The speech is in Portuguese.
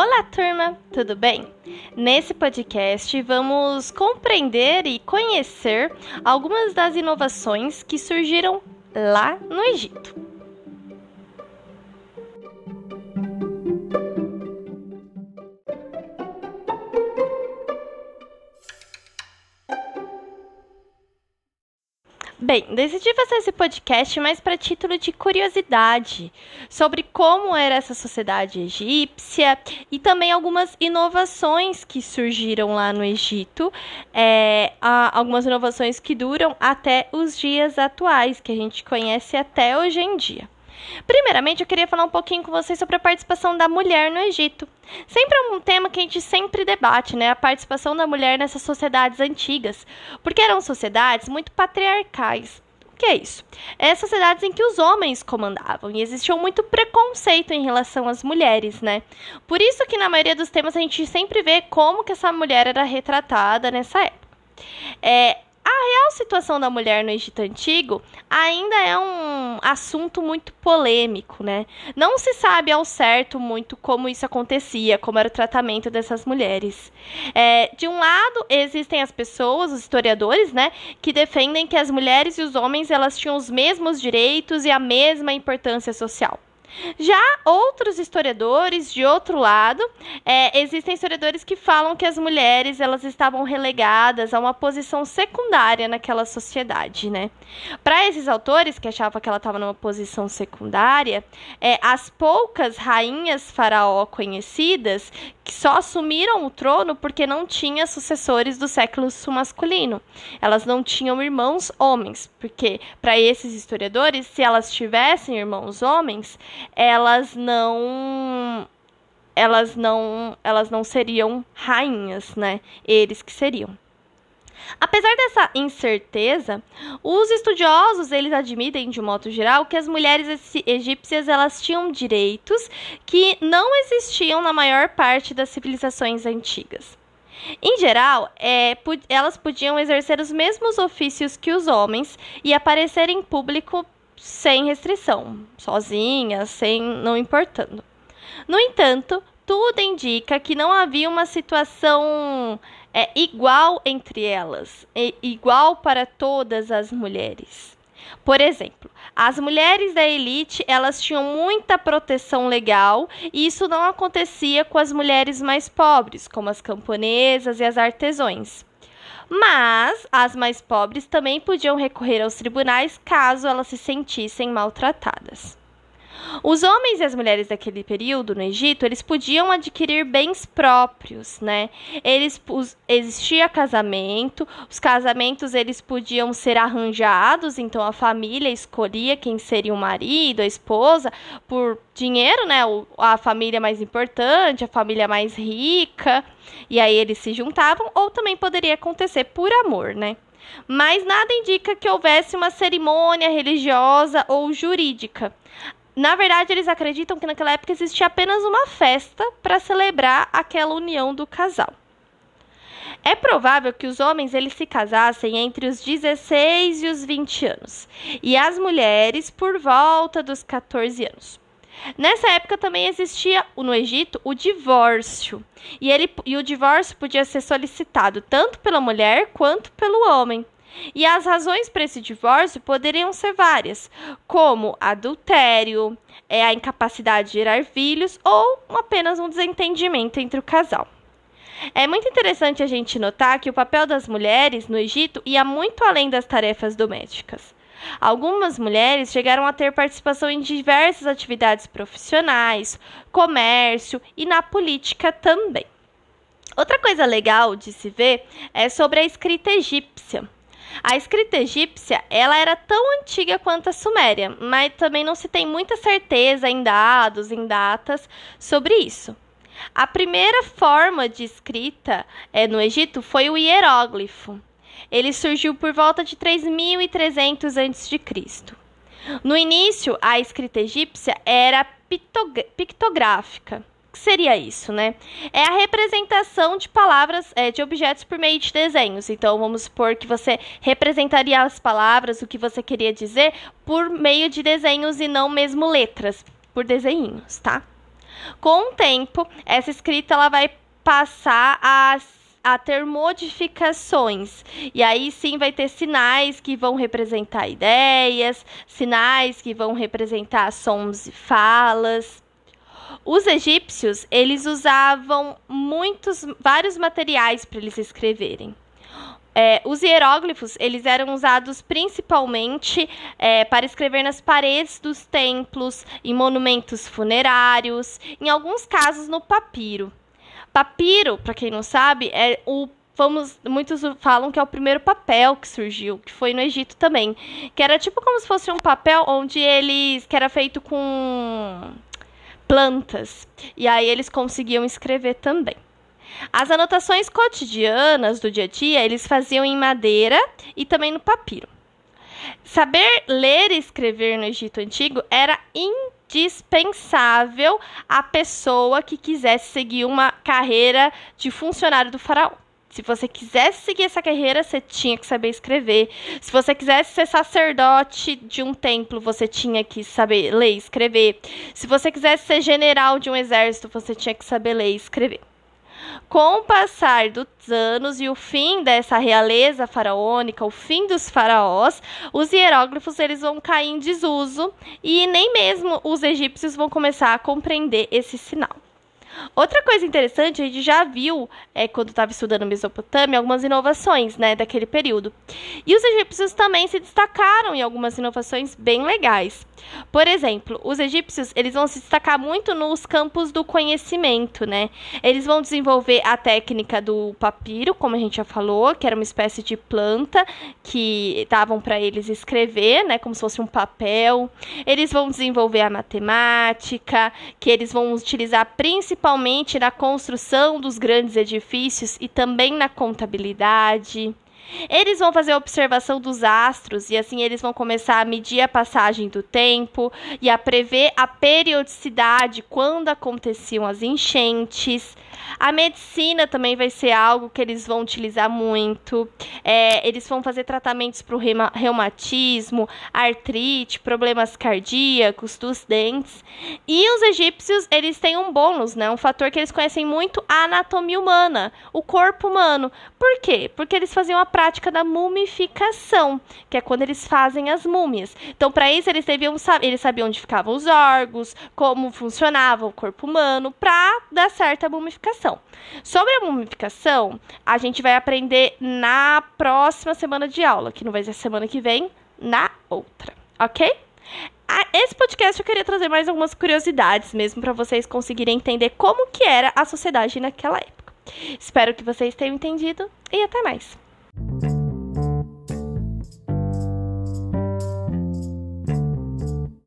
Olá, turma, tudo bem? Nesse podcast vamos compreender e conhecer algumas das inovações que surgiram lá no Egito. Bem, decidi fazer esse podcast mais para título de curiosidade sobre como era essa sociedade egípcia e também algumas inovações que surgiram lá no Egito, é, algumas inovações que duram até os dias atuais, que a gente conhece até hoje em dia. Primeiramente, eu queria falar um pouquinho com vocês sobre a participação da mulher no Egito. Sempre é um tema que a gente sempre debate, né? A participação da mulher nessas sociedades antigas, porque eram sociedades muito patriarcais. O que é isso? É sociedades em que os homens comandavam e existia muito preconceito em relação às mulheres, né? Por isso que na maioria dos temas a gente sempre vê como que essa mulher era retratada nessa época. É, a real situação da mulher no Egito Antigo ainda é um assunto muito polêmico, né? Não se sabe ao certo muito como isso acontecia, como era o tratamento dessas mulheres. É, de um lado, existem as pessoas, os historiadores, né, que defendem que as mulheres e os homens elas tinham os mesmos direitos e a mesma importância social. Já outros historiadores, de outro lado, é, existem historiadores que falam que as mulheres elas estavam relegadas a uma posição secundária naquela sociedade, né? Para esses autores que achavam que ela estava numa posição secundária, é, as poucas rainhas faraó conhecidas que só assumiram o trono porque não tinha sucessores do século masculino. Elas não tinham irmãos homens, porque para esses historiadores, se elas tivessem irmãos homens, elas não elas não elas não seriam rainhas, né? Eles que seriam. Apesar dessa incerteza, os estudiosos eles admitem de modo geral que as mulheres egípcias elas tinham direitos que não existiam na maior parte das civilizações antigas. Em geral, é, elas podiam exercer os mesmos ofícios que os homens e aparecer em público sem restrição, sozinhas, sem não importando. No entanto, tudo indica que não havia uma situação é, igual entre elas, igual para todas as mulheres. Por exemplo, as mulheres da elite, elas tinham muita proteção legal, e isso não acontecia com as mulheres mais pobres, como as camponesas e as artesãs. Mas as mais pobres também podiam recorrer aos tribunais caso elas se sentissem maltratadas. Os homens e as mulheres daquele período no Egito, eles podiam adquirir bens próprios, né? Eles existia casamento, os casamentos eles podiam ser arranjados, então a família escolhia quem seria o marido, a esposa, por dinheiro, né? A família mais importante, a família mais rica, e aí eles se juntavam, ou também poderia acontecer por amor, né? Mas nada indica que houvesse uma cerimônia religiosa ou jurídica. Na verdade, eles acreditam que naquela época existia apenas uma festa para celebrar aquela união do casal. É provável que os homens eles se casassem entre os 16 e os 20 anos, e as mulheres por volta dos 14 anos. Nessa época também existia no Egito o divórcio, e, ele, e o divórcio podia ser solicitado tanto pela mulher quanto pelo homem. E as razões para esse divórcio poderiam ser várias, como adultério, é, a incapacidade de gerar filhos ou apenas um desentendimento entre o casal. É muito interessante a gente notar que o papel das mulheres no Egito ia muito além das tarefas domésticas. Algumas mulheres chegaram a ter participação em diversas atividades profissionais, comércio e na política também. Outra coisa legal de se ver é sobre a escrita egípcia. A escrita egípcia, ela era tão antiga quanto a suméria, mas também não se tem muita certeza em dados, em datas sobre isso. A primeira forma de escrita é, no Egito foi o hieróglifo. Ele surgiu por volta de 3300 a.C. No início, a escrita egípcia era pictográfica que seria isso, né? É a representação de palavras, é, de objetos por meio de desenhos. Então, vamos supor que você representaria as palavras, o que você queria dizer, por meio de desenhos e não mesmo letras, por desenhinhos, tá? Com o tempo, essa escrita ela vai passar a a ter modificações. E aí sim vai ter sinais que vão representar ideias, sinais que vão representar sons e falas. Os egípcios, eles usavam muitos, vários materiais para eles escreverem. É, os hieróglifos eles eram usados principalmente é, para escrever nas paredes dos templos, em monumentos funerários, em alguns casos no papiro. Papiro, para quem não sabe, é o vamos, muitos falam que é o primeiro papel que surgiu, que foi no Egito também, que era tipo como se fosse um papel onde eles que era feito com plantas. E aí eles conseguiam escrever também. As anotações cotidianas do dia a dia, eles faziam em madeira e também no papiro. Saber ler e escrever no Egito Antigo era indispensável à pessoa que quisesse seguir uma carreira de funcionário do faraó. Se você quisesse seguir essa carreira, você tinha que saber escrever. Se você quisesse ser sacerdote de um templo, você tinha que saber ler e escrever. Se você quisesse ser general de um exército, você tinha que saber ler e escrever. Com o passar dos anos e o fim dessa realeza faraônica, o fim dos faraós, os hieróglifos eles vão cair em desuso e nem mesmo os egípcios vão começar a compreender esse sinal. Outra coisa interessante, a gente já viu, é, quando estava estudando Mesopotâmia, algumas inovações né, daquele período. E os egípcios também se destacaram em algumas inovações bem legais. Por exemplo, os egípcios eles vão se destacar muito nos campos do conhecimento, né? Eles vão desenvolver a técnica do papiro, como a gente já falou, que era uma espécie de planta que davam para eles escrever, né, como se fosse um papel. Eles vão desenvolver a matemática, que eles vão utilizar principalmente na construção dos grandes edifícios e também na contabilidade. Eles vão fazer a observação dos astros e assim eles vão começar a medir a passagem do tempo e a prever a periodicidade quando aconteciam as enchentes. A medicina também vai ser algo que eles vão utilizar muito. É, eles vão fazer tratamentos para o reumatismo, artrite, problemas cardíacos, dos dentes. E os egípcios, eles têm um bônus, né? Um fator que eles conhecem muito, a anatomia humana, o corpo humano. Por quê? Porque eles faziam a prática da mumificação, que é quando eles fazem as múmias. Então, para isso, eles deviam saber, eles sabiam onde ficavam os órgãos, como funcionava o corpo humano, para dar certa mumificação mumificação. Sobre a mumificação, a gente vai aprender na próxima semana de aula, que não vai ser semana que vem, na outra, ok? Esse podcast eu queria trazer mais algumas curiosidades mesmo para vocês conseguirem entender como que era a sociedade naquela época. Espero que vocês tenham entendido e até mais.